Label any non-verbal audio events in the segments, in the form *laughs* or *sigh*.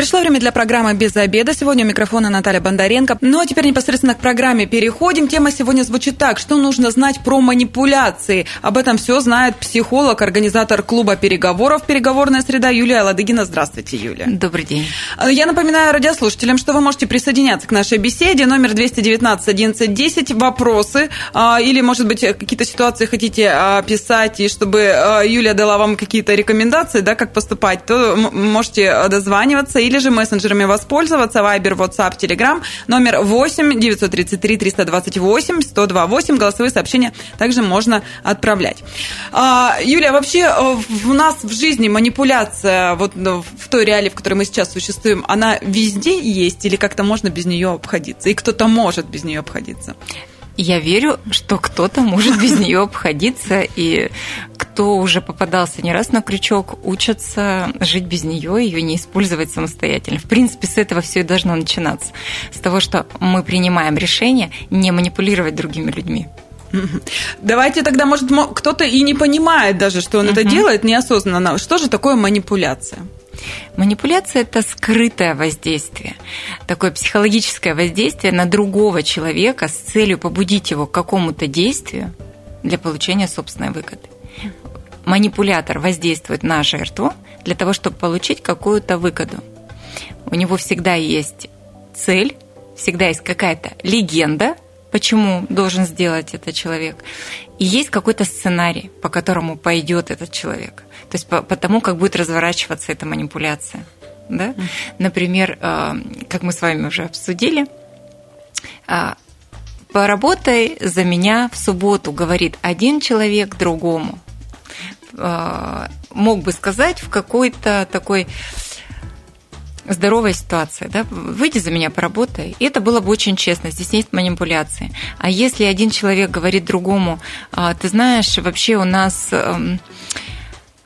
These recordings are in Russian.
Пришло время для программы «Без обеда». Сегодня у микрофона Наталья Бондаренко. Ну а теперь непосредственно к программе переходим. Тема сегодня звучит так. Что нужно знать про манипуляции? Об этом все знает психолог, организатор клуба переговоров «Переговорная среда» Юлия Ладыгина. Здравствуйте, Юлия. Добрый день. Я напоминаю радиослушателям, что вы можете присоединяться к нашей беседе. Номер 219 11 10. Вопросы а, или, может быть, какие-то ситуации хотите описать, и чтобы а, Юлия дала вам какие-то рекомендации, да, как поступать, то можете дозваниваться или же мессенджерами воспользоваться. Вайбер, WhatsApp, Telegram. Номер 8 933 328 128. Голосовые сообщения также можно отправлять. А, Юлия, вообще э, у нас в жизни манипуляция вот ну, в той реалии, в которой мы сейчас существуем, она везде есть или как-то можно без нее обходиться? И кто-то может без нее обходиться? Я верю, что кто-то может без нее обходиться, и кто уже попадался не раз на крючок, учатся жить без нее, ее не использовать самостоятельно. В принципе, с этого все и должно начинаться. С того, что мы принимаем решение не манипулировать другими людьми. Давайте тогда, может, кто-то и не понимает даже, что он uh-huh. это делает неосознанно. Что же такое манипуляция? Манипуляция – это скрытое воздействие, такое психологическое воздействие на другого человека с целью побудить его к какому-то действию для получения собственной выгоды. Манипулятор воздействует на жертву для того, чтобы получить какую-то выгоду. У него всегда есть цель, всегда есть какая-то легенда, почему должен сделать этот человек. И есть какой-то сценарий, по которому пойдет этот человек. То есть по, по тому, как будет разворачиваться эта манипуляция. Да? Например, э, как мы с вами уже обсудили, э, поработай за меня в субботу, говорит один человек другому. Э, мог бы сказать в какой-то такой здоровая ситуация, да, выйди за меня, поработай. И это было бы очень честно, здесь нет манипуляции. А если один человек говорит другому, «А, ты знаешь, вообще у нас эм,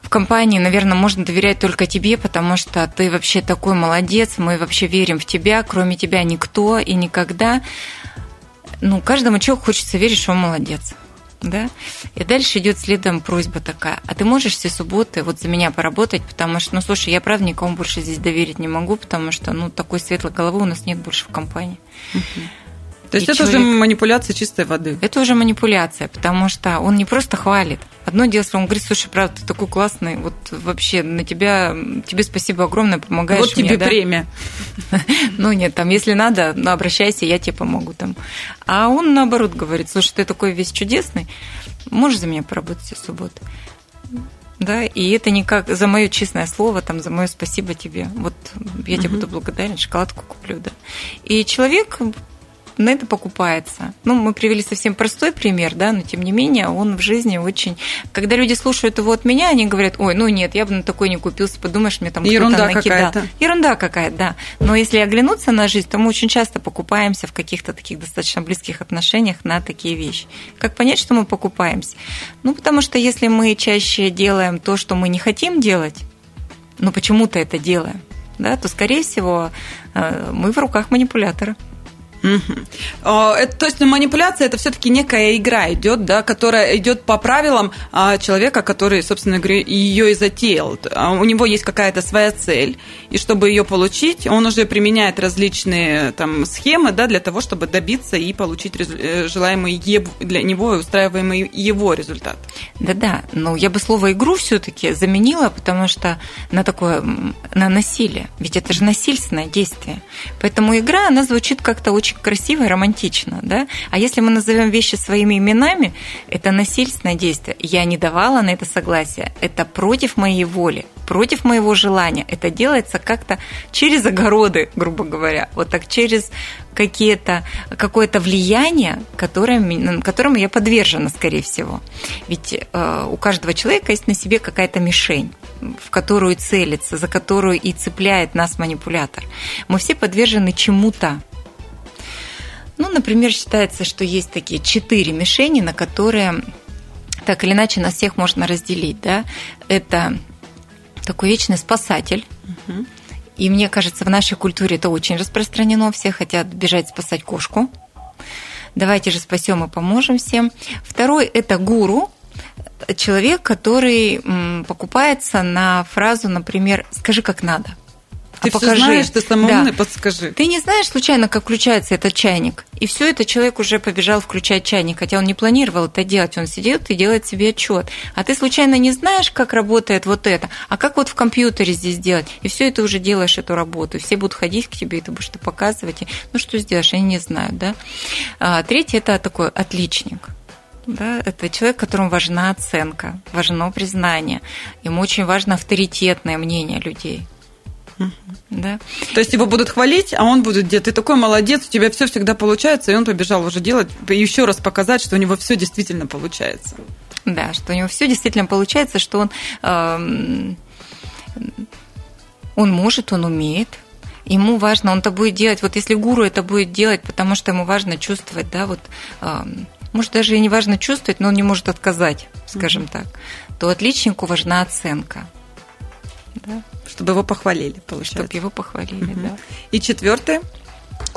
в компании, наверное, можно доверять только тебе, потому что ты вообще такой молодец, мы вообще верим в тебя, кроме тебя никто и никогда. Ну, каждому человеку хочется верить, что он молодец да, и дальше идет следом просьба такая, а ты можешь все субботы вот за меня поработать, потому что, ну, слушай, я правда никому больше здесь доверить не могу, потому что, ну, такой светлой головы у нас нет больше в компании. Угу. То есть и это человек... уже манипуляция чистой воды. Это уже манипуляция, потому что он не просто хвалит. Одно дело, он говорит, слушай, правда, ты такой классный, вот вообще на тебя, тебе спасибо огромное, помогаешь Вот тебе мне, премия. *laughs* Ну нет, там, если надо, ну, обращайся, я тебе помогу там. А он наоборот говорит, слушай, ты такой весь чудесный, можешь за меня поработать в субботу? да, и это не как за мое честное слово, там, за мое спасибо тебе, вот я тебе буду благодарен, шоколадку куплю, да. И человек на это покупается. Ну, мы привели совсем простой пример, да, но тем не менее он в жизни очень... Когда люди слушают его от меня, они говорят, ой, ну нет, я бы на такой не купился, подумаешь, мне там Ерунда кто-то накидал. Какая-то. Ерунда какая-то, да. Но если оглянуться на жизнь, то мы очень часто покупаемся в каких-то таких достаточно близких отношениях на такие вещи. Как понять, что мы покупаемся? Ну, потому что если мы чаще делаем то, что мы не хотим делать, но почему-то это делаем, да, то, скорее всего, э, мы в руках манипулятора. Угу. Это, то есть манипуляция это все-таки некая игра идет, да, которая идет по правилам а, человека, который, собственно говоря, ее и затеял. А у него есть какая-то своя цель, и чтобы ее получить, он уже применяет различные там схемы, да, для того, чтобы добиться и получить э, желаемый для него устраиваемый его результат. Да-да, но я бы слово игру все-таки заменила, потому что на такое на насилие, ведь это же насильственное действие, поэтому игра она звучит как-то очень очень красиво и романтично, да? А если мы назовем вещи своими именами, это насильственное действие. Я не давала на это согласие. Это против моей воли, против моего желания. Это делается как-то через огороды, грубо говоря. Вот так через какие-то, какое-то влияние, которое, которому я подвержена, скорее всего. Ведь э, у каждого человека есть на себе какая-то мишень, в которую целится, за которую и цепляет нас манипулятор. Мы все подвержены чему-то. Ну, например, считается, что есть такие четыре мишени, на которые так или иначе нас всех можно разделить. Да? Это такой вечный спасатель. Угу. И мне кажется, в нашей культуре это очень распространено. Все хотят бежать спасать кошку. давайте же спасем и поможем всем. Второй – это гуру, человек, который покупается на фразу, например, «скажи, как надо». Ты а покажи. знаешь, ты самый да. умный, подскажи. Ты не знаешь случайно, как включается этот чайник. И все это человек уже побежал включать чайник, хотя он не планировал это делать. Он сидит и делает себе отчет. А ты случайно не знаешь, как работает вот это, а как вот в компьютере здесь делать. И все это уже делаешь эту работу. Все будут ходить к тебе, и ты будешь это показывать. И, ну что сделаешь, они не знают, да. А, третий это такой отличник. Да, это человек, которому важна оценка, важно признание. Ему очень важно авторитетное мнение людей. Да. То есть его будут хвалить, а он будет где ты такой молодец, у тебя все всегда получается, и он побежал уже делать, еще раз показать, что у него все действительно получается. Да, что у него все действительно получается, что он, э, он может, он умеет, ему важно, он это будет делать, вот если гуру это будет делать, потому что ему важно чувствовать, да, вот, э, может, даже и не важно чувствовать, но он не может отказать, скажем mm-hmm. так, то отличнику важна оценка. Да? Чтобы его похвалили, получается. Чтобы его похвалили, угу. да. И четвертое?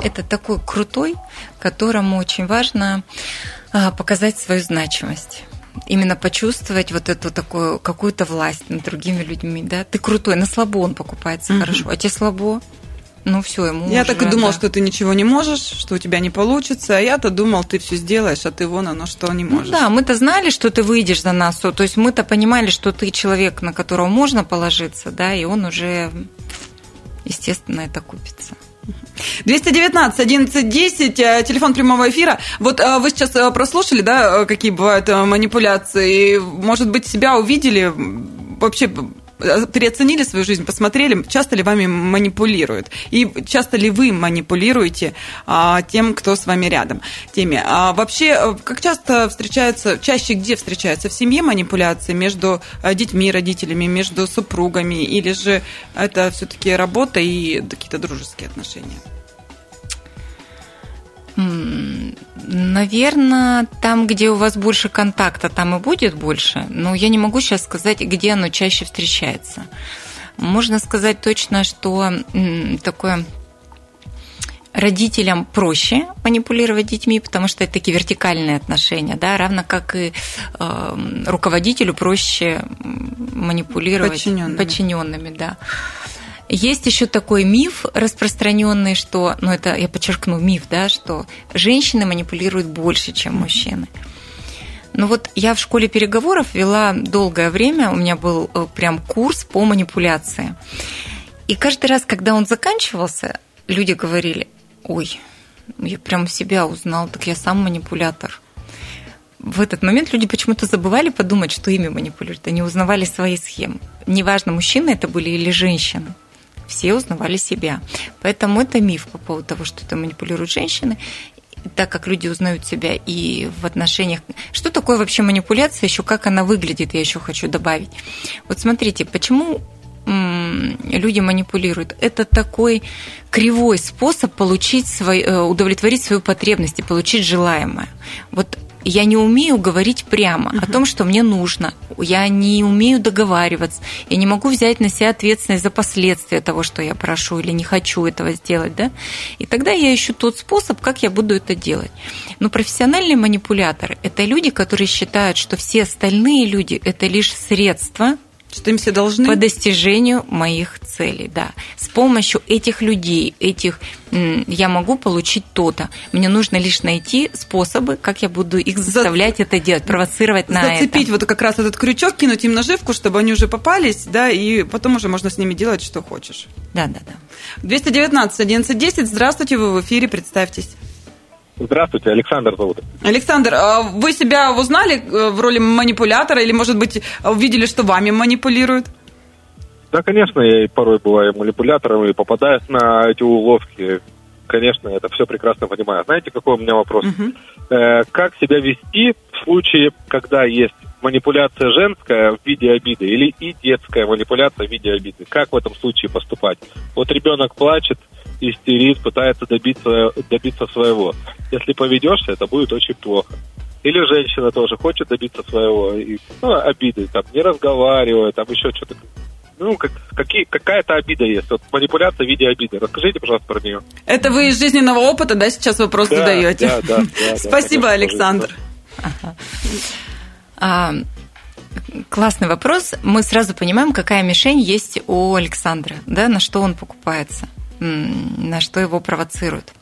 Это такой крутой, которому очень важно а, показать свою значимость именно почувствовать вот эту такую какую-то власть над другими людьми, да. Ты крутой, на слабо он покупается угу. хорошо, а тебе слабо, ну все, ему Я уже, так и думал, да. что ты ничего не можешь, что у тебя не получится, а я-то думал, ты все сделаешь, а ты вон оно что не ну можешь. Ну, да, мы-то знали, что ты выйдешь за нас, то есть мы-то понимали, что ты человек, на которого можно положиться, да, и он уже, естественно, это купится. 219 11 10, телефон прямого эфира. Вот э, вы сейчас э, прослушали, да, э, какие бывают манипуляции, может быть, себя увидели, вообще переоценили свою жизнь, посмотрели, часто ли вами манипулируют, и часто ли вы манипулируете а, тем, кто с вами рядом. Теме. А вообще, э, как часто встречаются, чаще где встречаются? В семье манипуляции между э, детьми, родителями, между супругами, или же это все-таки работа и какие-то дружеские отношения? Наверное, там, где у вас больше контакта, там и будет больше. Но я не могу сейчас сказать, где оно чаще встречается. Можно сказать точно, что такое родителям проще манипулировать детьми, потому что это такие вертикальные отношения, да, равно как и э, руководителю проще манипулировать подчиненными, подчиненными да. Есть еще такой миф распространенный, что, ну это я подчеркну миф, да, что женщины манипулируют больше, чем мужчины. Ну вот я в школе переговоров вела долгое время, у меня был э, прям курс по манипуляции. И каждый раз, когда он заканчивался, люди говорили, ой, я прям себя узнал, так я сам манипулятор. В этот момент люди почему-то забывали подумать, что ими манипулируют. Они узнавали свои схемы. Неважно, мужчины это были или женщины все узнавали себя. Поэтому это миф по поводу того, что это манипулируют женщины так как люди узнают себя и в отношениях. Что такое вообще манипуляция, еще как она выглядит, я еще хочу добавить. Вот смотрите, почему люди манипулируют. Это такой кривой способ получить свой, э, удовлетворить свою потребность и получить желаемое. Вот я не умею говорить прямо uh-huh. о том, что мне нужно. Я не умею договариваться. Я не могу взять на себя ответственность за последствия того, что я прошу или не хочу этого сделать. Да? И тогда я ищу тот способ, как я буду это делать. Но профессиональные манипуляторы – это люди, которые считают, что все остальные люди – это лишь средства что им все должны? По достижению моих целей, да. С помощью этих людей, этих я могу получить то-то. Мне нужно лишь найти способы, как я буду их заставлять За... это делать, провоцировать на Зацепить это. Зацепить вот как раз этот крючок, кинуть им наживку, чтобы они уже попались, да, и потом уже можно с ними делать, что хочешь. Да, да, да. 219 1110, здравствуйте, вы в эфире, представьтесь. Здравствуйте, Александр зовут. Александр, а вы себя узнали э, в роли манипулятора или, может быть, увидели, что вами манипулируют? Да, конечно, я и порой бываю манипулятором и попадаюсь на эти уловки. Конечно, это все прекрасно понимаю. Знаете, какой у меня вопрос? Угу. Э, как себя вести в случае, когда есть манипуляция женская в виде обиды или и детская манипуляция в виде обиды? Как в этом случае поступать? Вот ребенок плачет, истерит, пытается добиться, добиться своего. Если поведешься, это будет очень плохо. Или женщина тоже хочет добиться своего, и, ну, обиды, там, не разговаривая, там еще что-то. ну, как, какие, какая-то обида есть. Вот манипуляция в виде обиды. Расскажите, пожалуйста, про нее. Это вы из жизненного опыта, да, сейчас вопрос да, задаете? Да, да, да. *laughs* Спасибо, Александр. А, классный вопрос. Мы сразу понимаем, какая мишень есть у Александра, да, на что он покупается, на что его провоцирует.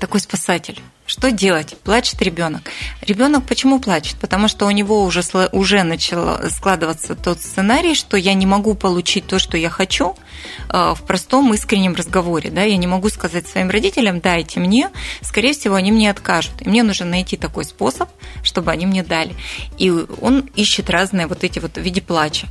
Такой спасатель. Что делать? Плачет ребенок. Ребенок почему плачет? Потому что у него уже, уже начал складываться тот сценарий, что я не могу получить то, что я хочу э, в простом искреннем разговоре. Да? Я не могу сказать своим родителям, дайте мне, скорее всего, они мне откажут. И мне нужно найти такой способ, чтобы они мне дали. И он ищет разные вот эти вот в виде плача.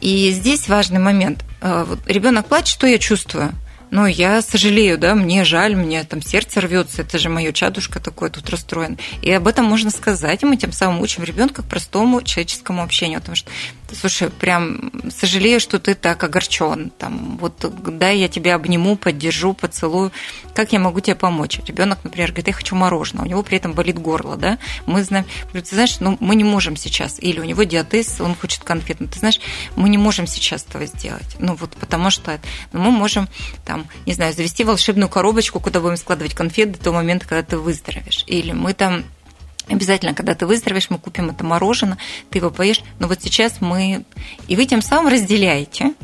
И здесь важный момент. Э, ребенок плачет, что я чувствую? ну, я сожалею, да, мне жаль, мне там сердце рвется, это же мое чадушка такое тут расстроен. И об этом можно сказать, и мы тем самым учим ребенка к простому человеческому общению, потому что, слушай, прям сожалею, что ты так огорчен, там, вот дай я тебя обниму, поддержу, поцелую, как я могу тебе помочь? Ребенок, например, говорит, я хочу мороженое, у него при этом болит горло, да, мы знаем, ты знаешь, ну, мы не можем сейчас, или у него диатез, он хочет конфет, ну, ты знаешь, мы не можем сейчас этого сделать, ну, вот потому что ну, мы можем там, не знаю, завести волшебную коробочку, куда будем складывать конфеты до того момента, когда ты выздоровеешь. Или мы там Обязательно, когда ты выздоровеешь, мы купим это мороженое, ты его поешь. Но вот сейчас мы... И вы тем самым разделяете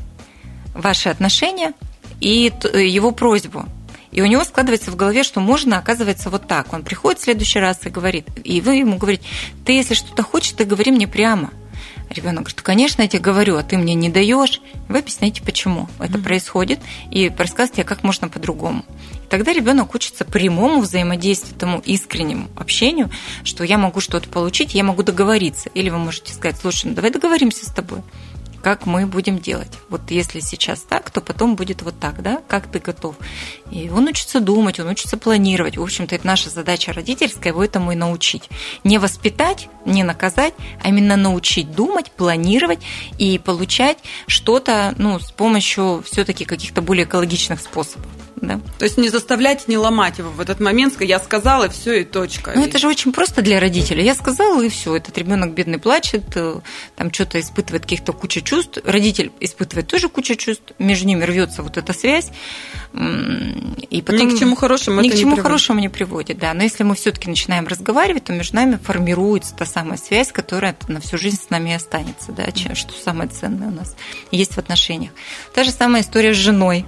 ваши отношения и его просьбу. И у него складывается в голове, что можно, оказывается, вот так. Он приходит в следующий раз и говорит, и вы ему говорите, ты если что-то хочешь, ты говори мне прямо. Ребенок говорит, конечно, я тебе говорю, а ты мне не даешь. Вы объясняете, почему это mm-hmm. происходит, и рассказывайте, как можно по-другому. И тогда ребенок учится прямому взаимодействию, тому искреннему общению, что я могу что-то получить, я могу договориться. Или вы можете сказать, слушай, ну давай договоримся с тобой как мы будем делать. Вот если сейчас так, то потом будет вот так, да, как ты готов. И он учится думать, он учится планировать. В общем-то, это наша задача родительская, его этому и научить. Не воспитать, не наказать, а именно научить думать, планировать и получать что-то ну, с помощью все-таки каких-то более экологичных способов да. То есть не заставлять, не ломать его в этот момент, я сказала, и все, и точка. Ну, это же очень просто для родителей. Я сказала, и все. Этот ребенок бедный плачет, э, там что-то испытывает каких-то куча чувств. Родитель испытывает тоже куча чувств, между ними рвется вот эта связь. И потом... Ни к чему хорошему Ни к чему не хорошему не приводит, да. Но если мы все-таки начинаем разговаривать, то между нами формируется та самая связь, которая на всю жизнь с нами останется, да, что самое ценное у нас есть в отношениях. Та же самая история с женой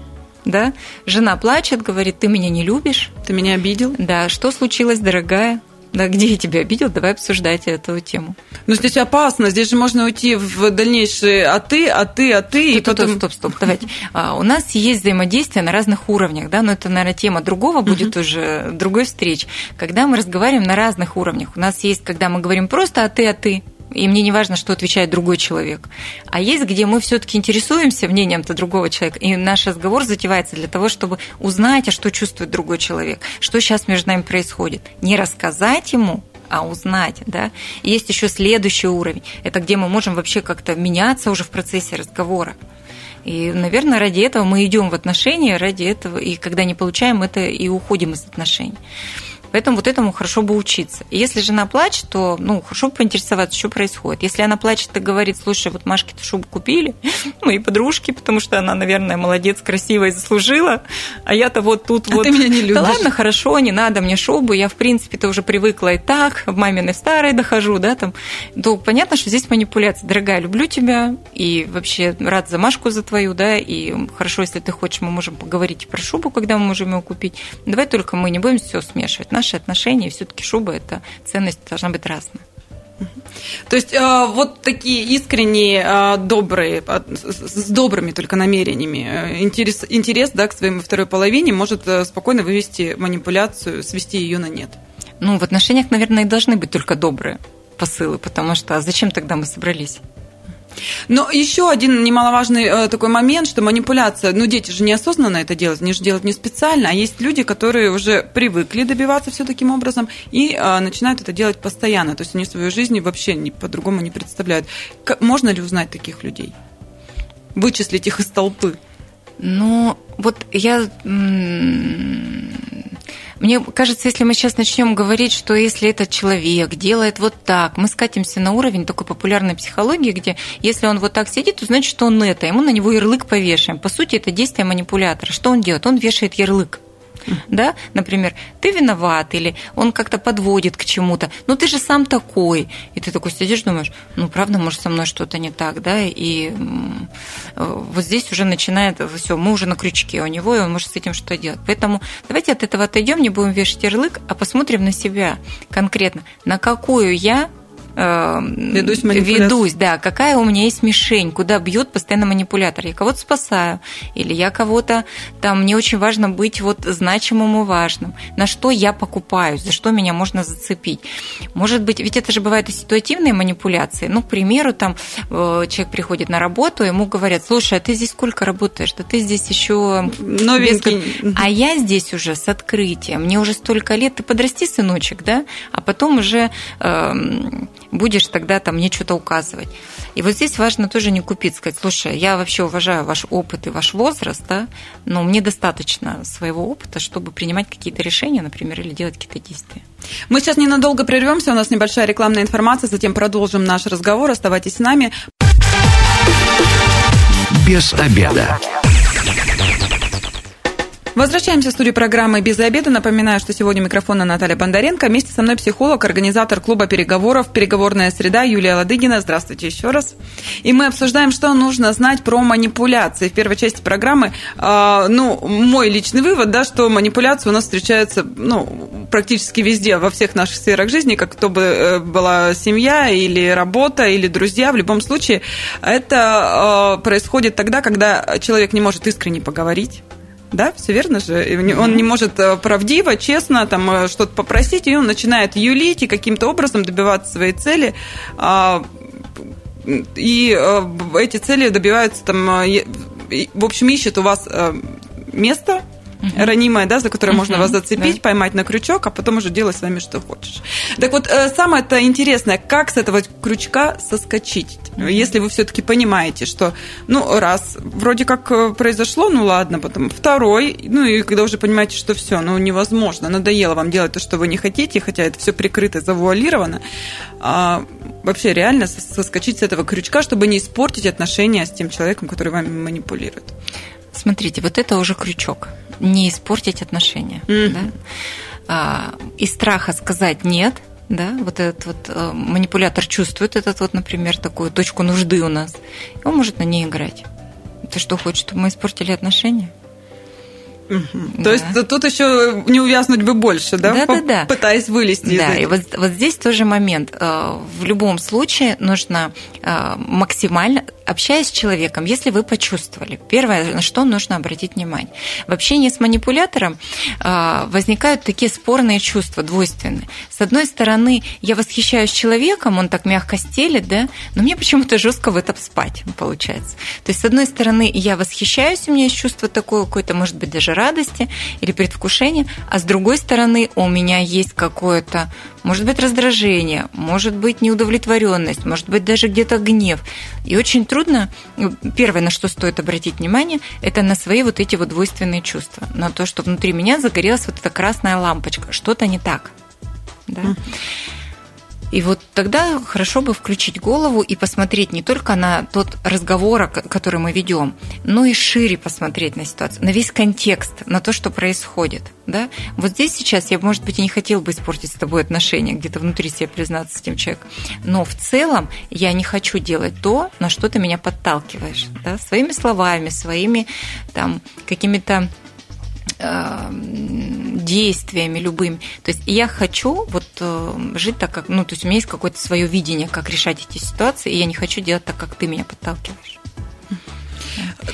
да, жена плачет, говорит, ты меня не любишь. Ты меня обидел? Да, что случилось, дорогая? Да, где я тебя обидел, давай обсуждать эту тему. Но здесь опасно, здесь же можно уйти в дальнейшие а ты, а ты, а ты. Стоп, и потом... стоп, стоп, стоп, давайте. А, у нас есть взаимодействие на разных уровнях, да, но это, наверное, тема другого будет uh-huh. уже, другой встреч. Когда мы разговариваем на разных уровнях, у нас есть, когда мы говорим просто а ты, а ты, и мне не важно, что отвечает другой человек. А есть, где мы все-таки интересуемся мнением-то другого человека, и наш разговор затевается для того, чтобы узнать, а что чувствует другой человек, что сейчас между нами происходит. Не рассказать ему, а узнать, да. И есть еще следующий уровень. Это где мы можем вообще как-то меняться уже в процессе разговора. И, наверное, ради этого мы идем в отношения, ради этого, и когда не получаем это, и уходим из отношений. Поэтому вот этому хорошо бы учиться. И если жена плачет, то ну, хорошо бы поинтересоваться, что происходит. Если она плачет и говорит, слушай, вот Машке-то шубу купили, *laughs* мои подружки, потому что она, наверное, молодец, красивая и заслужила, а я-то вот тут а вот... Ты меня не любишь. Да ладно, хорошо, не надо мне шубу, я, в принципе-то, уже привыкла и так, в маминой старой дохожу, да, там. То понятно, что здесь манипуляция. Дорогая, люблю тебя, и вообще рад за Машку за твою, да, и хорошо, если ты хочешь, мы можем поговорить про шубу, когда мы можем ее купить. Давай только мы не будем все смешивать наши отношения, все-таки шуба это ценность должна быть разная. То есть э, вот такие искренние, э, добрые, с добрыми только намерениями, э, интерес, интерес да, к своей второй половине может спокойно вывести манипуляцию, свести ее на нет. Ну, в отношениях, наверное, и должны быть только добрые посылы, потому что а зачем тогда мы собрались? Но еще один немаловажный э, такой момент, что манипуляция, ну дети же неосознанно это делают, они же делают не специально, а есть люди, которые уже привыкли добиваться все таким образом и э, начинают это делать постоянно, то есть они свою жизнь вообще не, по-другому не представляют. Можно ли узнать таких людей? Вычислить их из толпы? Ну, вот я Мне кажется, если мы сейчас начнем говорить, что если этот человек делает вот так, мы скатимся на уровень такой популярной психологии, где если он вот так сидит, то значит, что он это, ему на него ярлык повешаем. По сути, это действие манипулятора. Что он делает? Он вешает ярлык *laughs* да, например, ты виноват, или он как-то подводит к чему-то, ну ты же сам такой, и ты такой сидишь, думаешь, ну правда, может со мной что-то не так, да, и вот здесь уже начинает, все, мы уже на крючке у него, и он может с этим что делать. Поэтому давайте от этого отойдем, не будем вешать ярлык, а посмотрим на себя конкретно, на какую я э, ведусь, ведусь, да, какая у меня есть мишень, куда бьет постоянно манипулятор. Я кого-то спасаю, или я кого-то, там, мне очень важно быть вот значимым и важным. На что я покупаюсь, за что меня можно зацепить. Может быть, ведь это же бывают и ситуативные манипуляции. Ну, к примеру, там э, человек приходит на работу, ему говорят, слушай, а ты здесь сколько работаешь? Да ты здесь еще новенький. Без... А я здесь уже с открытием. Мне уже столько лет. Ты подрасти, сыночек, да? А потом уже э, будешь тогда там мне что-то указывать. И вот здесь важно тоже не купить, сказать, слушай, я вообще уважаю ваш опыт и ваш возраст, да, но мне достаточно своего опыта, чтобы принимать какие-то решения, например, или делать какие-то действия. Мы сейчас ненадолго прервемся, у нас небольшая рекламная информация, затем продолжим наш разговор. Оставайтесь с нами. Без обеда. Возвращаемся в студию программы «Без обеда». Напоминаю, что сегодня микрофона Наталья Бондаренко. Вместе со мной психолог, организатор клуба переговоров «Переговорная среда» Юлия Ладыгина. Здравствуйте еще раз. И мы обсуждаем, что нужно знать про манипуляции. В первой части программы, э, ну, мой личный вывод, да, что манипуляции у нас встречаются, ну, практически везде, во всех наших сферах жизни, как то бы э, была семья или работа, или друзья. В любом случае, это э, происходит тогда, когда человек не может искренне поговорить да, все верно же? Он не может э, правдиво, честно там э, что-то попросить, и он начинает юлить и каким-то образом добиваться своей цели. А, и э, эти цели добиваются там, в общем, ищет у вас место. Ранимое, да, за которое угу, можно вас зацепить, да. поймать на крючок, а потом уже делай с вами что хочешь. Так вот, э, самое-то интересное, как с этого крючка соскочить, если вы все-таки понимаете, что, ну, раз, вроде как э, произошло, ну ладно, потом второй, ну и когда уже понимаете, что все, ну невозможно, надоело вам делать то, что вы не хотите, хотя это все прикрыто, завуалировано, а, вообще реально соскочить с этого крючка, чтобы не испортить отношения с тем человеком, который вами манипулирует. Смотрите, вот это уже крючок. Не испортить отношения. Mm-hmm. Да? А, из страха сказать нет, да, вот этот вот э, манипулятор чувствует этот вот, например, такую точку нужды у нас, и он может на ней играть. Ты что хочешь, чтобы мы испортили отношения? Угу. Да. То есть тут еще не увязнуть бы больше, да? Да, да, да. Пытаясь вылезти да, и вот, вот здесь тоже момент. Э, в любом случае нужно э, максимально, общаясь с человеком, если вы почувствовали, первое, на что нужно обратить внимание. В общении с манипулятором э, возникают такие спорные чувства, двойственные. С одной стороны, я восхищаюсь человеком, он так мягко стелит, да, но мне почему-то жестко в этом спать, получается. То есть, с одной стороны, я восхищаюсь, у меня есть чувство такое какое-то, может быть, даже радости или предвкушения, а с другой стороны у меня есть какое-то, может быть, раздражение, может быть, неудовлетворенность, может быть, даже где-то гнев. И очень трудно, ну, первое, на что стоит обратить внимание, это на свои вот эти вот двойственные чувства, на то, что внутри меня загорелась вот эта красная лампочка, что-то не так. Да? И вот тогда хорошо бы включить голову и посмотреть не только на тот разговор, который мы ведем, но и шире посмотреть на ситуацию, на весь контекст, на то, что происходит. Да? Вот здесь сейчас я, может быть, и не хотела бы испортить с тобой отношения, где-то внутри себя признаться с этим человеком, но в целом я не хочу делать то, на что ты меня подталкиваешь. Да? Своими словами, своими там, какими-то действиями любыми. То есть я хочу вот э, жить так, как, ну, то есть у меня есть какое-то свое видение, как решать эти ситуации, и я не хочу делать так, как ты меня подталкиваешь.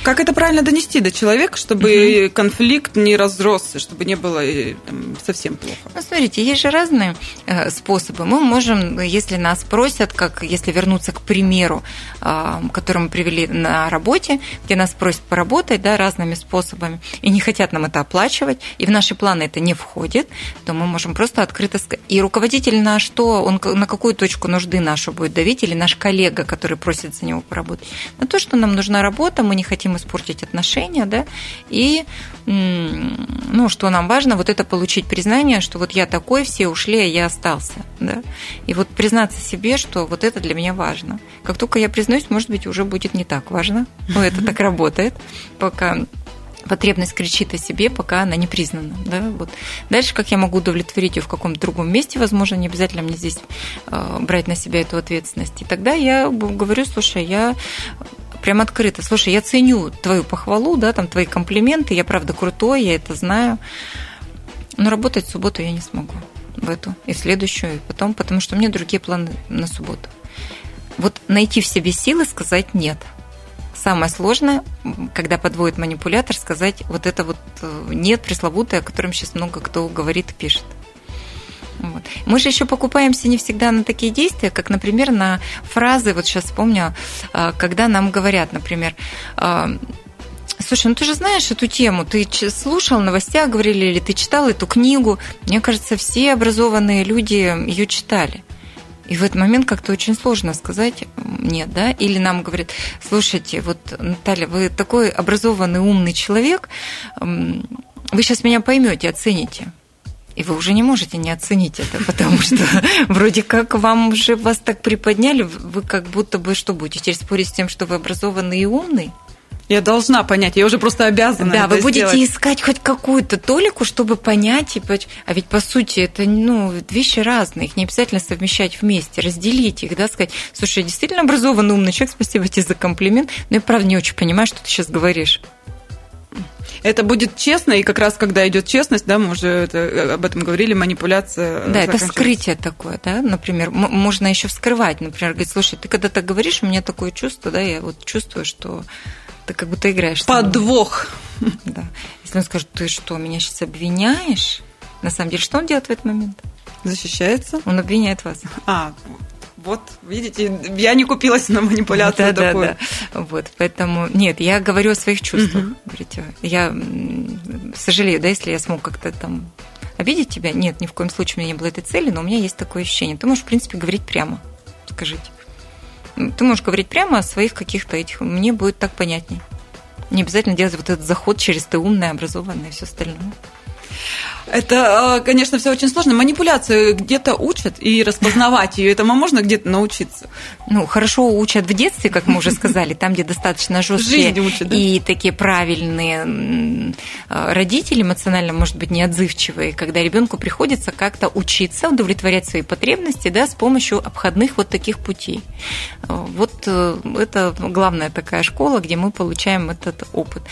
Как это правильно донести до человека, чтобы угу. конфликт не разросся, чтобы не было там, совсем плохо? Ну, смотрите, есть же разные э, способы. Мы можем, если нас просят, как если вернуться к примеру, э, который мы привели на работе, где нас просят поработать да, разными способами, и не хотят нам это оплачивать, и в наши планы это не входит, то мы можем просто открыто сказать. И руководитель на что, он на какую точку нужды нашу будет давить, или наш коллега, который просит за него поработать? На то, что нам нужна работа, мы не хотим испортить отношения, да, и, ну, что нам важно, вот это получить признание, что вот я такой, все ушли, а я остался, да, и вот признаться себе, что вот это для меня важно. Как только я признаюсь, может быть, уже будет не так важно, но это так работает, пока потребность кричит о себе, пока она не признана. Да? Вот. Дальше, как я могу удовлетворить ее в каком-то другом месте, возможно, не обязательно мне здесь э, брать на себя эту ответственность. И тогда я говорю, слушай, я прям открыто, слушай, я ценю твою похвалу, да, там твои комплименты, я правда крутой, я это знаю, но работать в субботу я не смогу в эту и в следующую, и потом, потому что у меня другие планы на субботу. Вот найти в себе силы сказать «нет», самое сложное, когда подводит манипулятор, сказать вот это вот э, нет пресловутое, о котором сейчас много кто говорит и пишет. Вот. Мы же еще покупаемся не всегда на такие действия, как, например, на фразы, вот сейчас вспомню, э, когда нам говорят, например, э, Слушай, ну ты же знаешь эту тему, ты слушал новостях, говорили, или ты читал эту книгу. Мне кажется, все образованные люди ее читали. И в этот момент как-то очень сложно сказать нет, да? Или нам говорят, слушайте, вот, Наталья, вы такой образованный, умный человек, вы сейчас меня поймете, оцените. И вы уже не можете не оценить это, потому что *laughs* вроде как вам уже вас так приподняли, вы как будто бы что будете теперь спорить с тем, что вы образованный и умный? Я должна понять, я уже просто обязана. Да, вы будете сделать. искать хоть какую-то толику, чтобы понять. И... А ведь по сути это ну, вещи разные, их не обязательно совмещать вместе, разделить их, да, сказать, слушай, я действительно образованный, умный человек, спасибо тебе за комплимент, но я правда не очень понимаю, что ты сейчас говоришь. Это будет честно, и как раз когда идет честность, да, мы уже это, об этом говорили, манипуляция. Да, это вскрытие такое, да, например, можно еще вскрывать, например, говорить, слушай, ты когда так говоришь, у меня такое чувство, да, я вот чувствую, что ты как будто играешь. Подвох. Да. Если он скажет, ты что, меня сейчас обвиняешь? На самом деле, что он делает в этот момент? Защищается. Он обвиняет вас. А, вот, видите, я не купилась на манипуляцию да, такую. Да, да. Вот, поэтому, нет, я говорю о своих чувствах. Угу. Говорите, я сожалею, да, если я смог как-то там обидеть тебя. Нет, ни в коем случае у меня не было этой цели, но у меня есть такое ощущение. Ты можешь, в принципе, говорить прямо. Скажите. Ты можешь говорить прямо о своих каких-то этих. Мне будет так понятней. Не обязательно делать вот этот заход через ты умная, образованная и все остальное. Это, а, конечно, все очень сложно. Манипуляцию где-то учат, и распознавать ее этому можно где-то научиться. Ну, хорошо учат в детстве, как мы уже сказали, там, где достаточно жесткие учат, да? и такие правильные а, родители, эмоционально, может быть, неотзывчивые, когда ребенку приходится как-то учиться удовлетворять свои потребности да, с помощью обходных вот таких путей. Вот э, это главная такая школа, где мы получаем этот опыт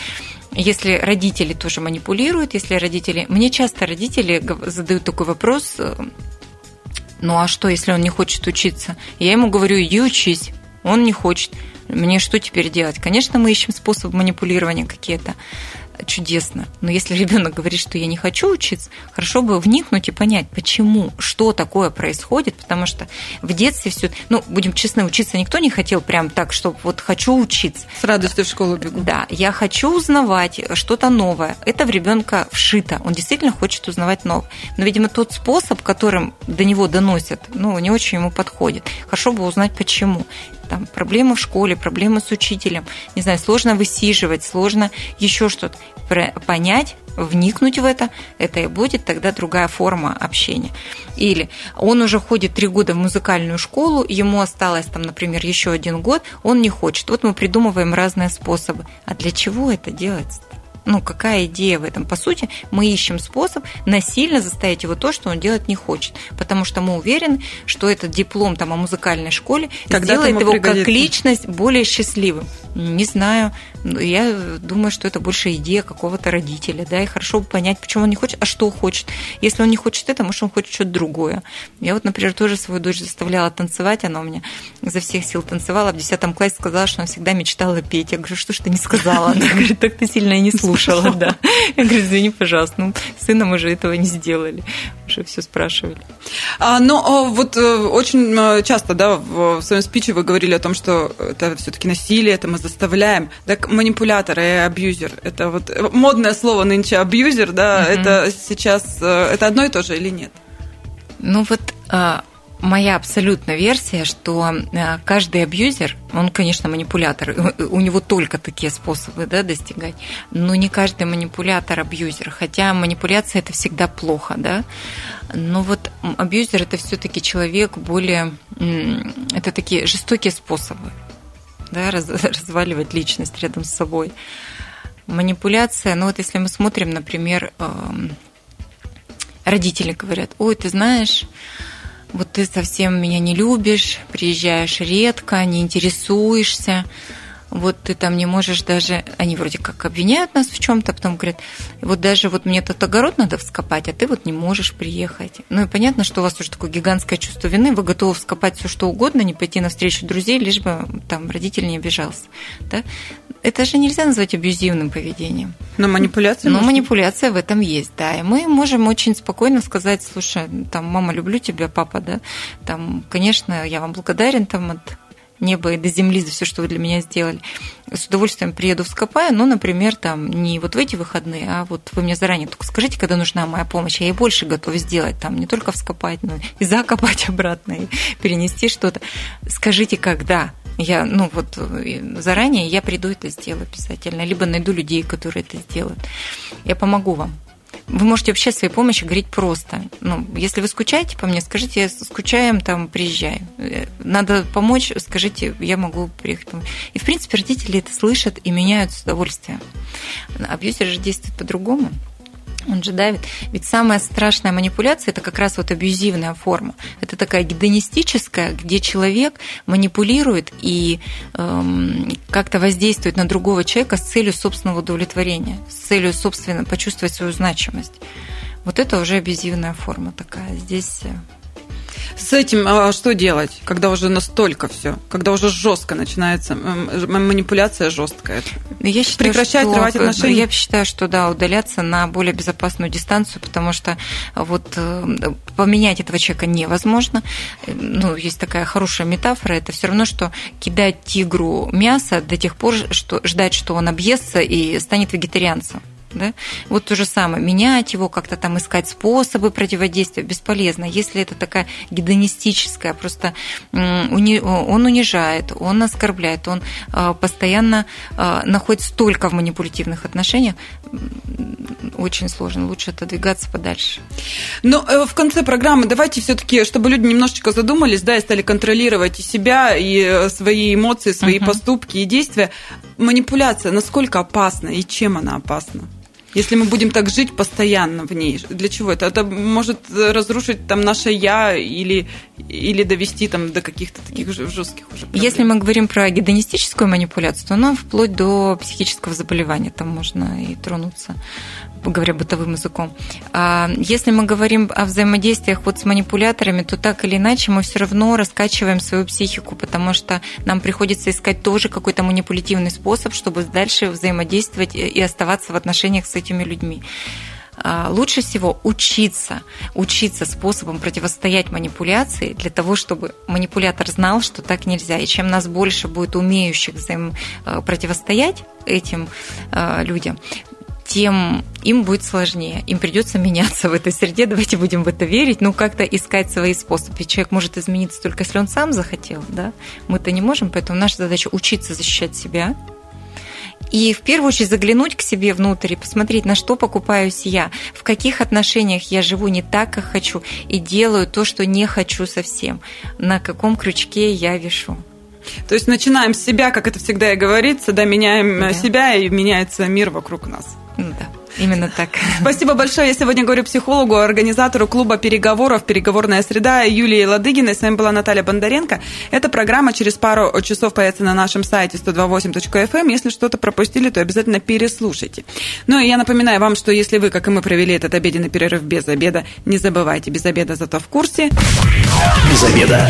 если родители тоже манипулируют, если родители... Мне часто родители задают такой вопрос, э, ну а что, если он не хочет учиться? Я ему говорю, иди учись, он не хочет. Мне что теперь делать? Конечно, мы ищем способы манипулирования какие-то чудесно. Но если ребенок говорит, что я не хочу учиться, хорошо бы вникнуть и понять, почему, что такое происходит, потому что в детстве все, ну, будем честны, учиться никто не хотел прям так, что вот хочу учиться. С радостью в школу бегу. Да, я хочу узнавать что-то новое. Это в ребенка вшито. Он действительно хочет узнавать новое. Но, видимо, тот способ, которым до него доносят, ну, не очень ему подходит. Хорошо бы узнать, почему там проблемы в школе, проблемы с учителем, не знаю, сложно высиживать, сложно еще что-то. Понять, вникнуть в это, это и будет тогда другая форма общения. Или он уже ходит три года в музыкальную школу, ему осталось там, например, еще один год, он не хочет. Вот мы придумываем разные способы. А для чего это делается? Ну, какая идея в этом? По сути, мы ищем способ насильно заставить его то, что он делать не хочет. Потому что мы уверены, что этот диплом там, о музыкальной школе Когда сделает его пригодится. как личность более счастливым. Не знаю. Я думаю, что это больше идея какого-то родителя. Да, и хорошо бы понять, почему он не хочет, а что хочет. Если он не хочет это, может, он хочет что-то другое. Я вот, например, тоже свою дочь заставляла танцевать. Она у меня изо всех сил танцевала. В 10 классе сказала, что она всегда мечтала петь. Я говорю, что ж ты не сказала? Она говорит, так ты сильно и не слушала да. Я говорю, извини, пожалуйста, ну, сыном уже этого не сделали. Уже все спрашивали. А, но вот э, очень э, часто, да, в своем спиче вы говорили о том, что это все-таки насилие, это мы заставляем. Так манипулятор и абьюзер, это вот э, модное слово нынче абьюзер, да, угу. это сейчас, это одно и то же или нет? Ну вот а, моя абсолютная версия, что э, каждый абьюзер, он, конечно, манипулятор, у него только такие способы да, достигать, но не каждый манипулятор абьюзер, хотя манипуляция это всегда плохо, да, но вот абьюзер это все-таки человек более, это такие жестокие способы, да, раз, разваливать личность рядом с собой. Манипуляция, ну вот если мы смотрим, например, эм, родители говорят, ой, ты знаешь, вот ты совсем меня не любишь, приезжаешь редко, не интересуешься, вот ты там не можешь даже, они вроде как обвиняют нас в чем-то, а потом говорят, вот даже вот мне тут огород надо вскопать, а ты вот не можешь приехать. Ну и понятно, что у вас уже такое гигантское чувство вины, вы готовы вскопать все что угодно, не пойти на встречу друзей, лишь бы там родитель не обижался. Да? Это же нельзя назвать абьюзивным поведением. Но манипуляция. Но манипуляция в этом есть, да. И мы можем очень спокойно сказать, слушай, там, мама, люблю тебя, папа, да, там, конечно, я вам благодарен там от неба и до земли за все, что вы для меня сделали. С удовольствием приеду в Скопаю, но, например, там не вот в эти выходные, а вот вы мне заранее только скажите, когда нужна моя помощь, я и больше готов сделать, там не только вскопать, но и закопать *laughs* обратно, и перенести что-то. Скажите, когда, я, ну вот заранее я приду это сделаю обязательно, либо найду людей, которые это сделают. Я помогу вам. Вы можете вообще своей помощи говорить просто. Ну, если вы скучаете по мне, скажите, скучаем, там, приезжай. Надо помочь, скажите, я могу приехать. И, в принципе, родители это слышат и меняют с удовольствием. Абьюзер же действует по-другому. Он же давит. Ведь самая страшная манипуляция – это как раз вот абьюзивная форма. Это такая гедонистическая, где человек манипулирует и эм, как-то воздействует на другого человека с целью собственного удовлетворения, с целью, собственно, почувствовать свою значимость. Вот это уже абьюзивная форма такая. Здесь э, с этим а что делать, когда уже настолько все, когда уже жестко начинается манипуляция жесткая? Я считаю, Прекращать что, рвать отношения? Я считаю, что да, удаляться на более безопасную дистанцию, потому что вот э, поменять этого человека невозможно. Ну, есть такая хорошая метафора, это все равно, что кидать тигру мясо до тех пор, что ждать, что он объестся и станет вегетарианцем. Да? Вот то же самое, менять его, как-то там искать способы противодействия бесполезно. Если это такая гедонистическая, просто он унижает, он оскорбляет, он а, постоянно а, находится только в манипулятивных отношениях, очень сложно. Лучше отодвигаться подальше. Но э, в конце программы давайте все-таки, чтобы люди немножечко задумались, да, и стали контролировать и себя, и э, свои эмоции, свои uh-huh. поступки и действия. Манипуляция насколько опасна и чем она опасна? Если мы будем так жить постоянно в ней, для чего это? Это может разрушить там наше я или, или довести там до каких-то таких жестких уже проблем. Если мы говорим про гедонистическую манипуляцию, то она вплоть до психического заболевания там можно и тронуться говоря бытовым языком. А если мы говорим о взаимодействиях вот с манипуляторами, то так или иначе мы все равно раскачиваем свою психику, потому что нам приходится искать тоже какой-то манипулятивный способ, чтобы дальше взаимодействовать и оставаться в отношениях с этими людьми а, лучше всего учиться, учиться способом противостоять манипуляции для того, чтобы манипулятор знал, что так нельзя. И чем нас больше будет умеющих взаим... А, противостоять этим а, людям, тем им будет сложнее. Им придется меняться в этой среде, давайте будем в это верить, ну как-то искать свои способы. Человек может измениться только если он сам захотел, да? Мы-то не можем, поэтому наша задача учиться защищать себя, и в первую очередь заглянуть к себе внутрь и посмотреть, на что покупаюсь я, в каких отношениях я живу не так, как хочу, и делаю то, что не хочу совсем, на каком крючке я вешу. То есть начинаем с себя, как это всегда и говорится, да, меняем да. себя, и меняется мир вокруг нас. Ну да. Именно так. *laughs* Спасибо большое. Я сегодня говорю психологу, организатору клуба переговоров «Переговорная среда» Юлии Ладыгиной. С вами была Наталья Бондаренко. Эта программа через пару часов появится на нашем сайте 128.fm. Эм. Если что-то пропустили, то обязательно переслушайте. Ну и я напоминаю вам, что если вы, как и мы, провели этот обеденный перерыв без обеда, не забывайте, без обеда зато в курсе. Без обеда.